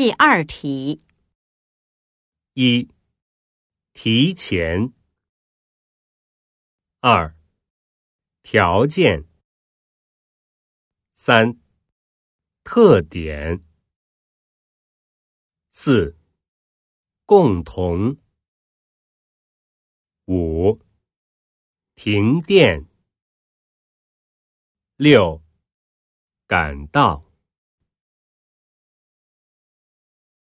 第二题。一。提前。二。条件。三。特点。四。共同。五。停电。六。感到。